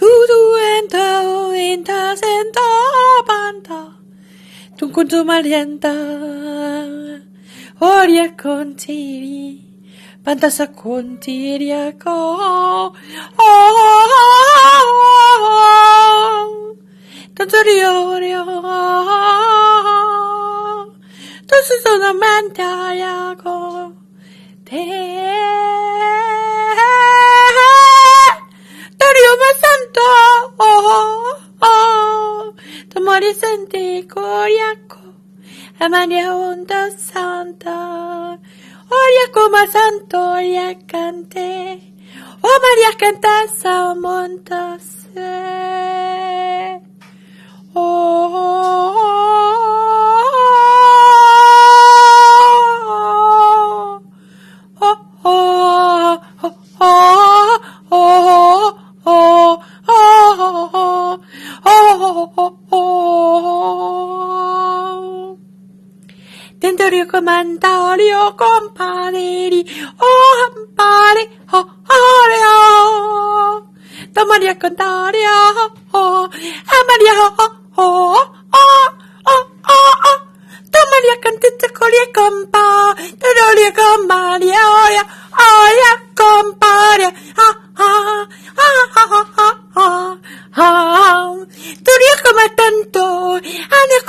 Tu tu entro, Tutuento, intasento, panto, tu contumalienta, oria contiri, pantasa contiriaco, oh, tanto tu sono mantariaco, te, Sante Coriaco, Amania Onda Santa, Oria Coma Santoria Cante, O Maria Cantasa Montase. Oh, oh, oh, oh, oh, oh, oh, oh, oh, oh, oh, oh, oh, oh, oh, oh, oh, oh, comentario, compadre. Oh, compadre, oh, oh, oh. Tomaría contario, oh, amaría, oh, oh, oh, oh, oh, oh. Tomaría cantito, coría, compa, tomaría, comaría,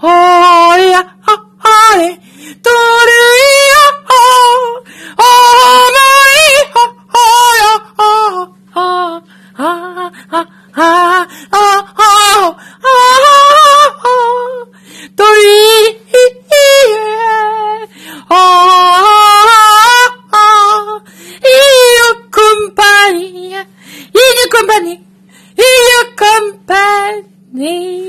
ほれや、ほれ、とるや、ほ、ほむい、ほ、ほよ、ほ、は、は、は、は、は、は、とり、ほ、ほ、いよ、くんぱに、いよ、くんぱに、いよ、くんぱに、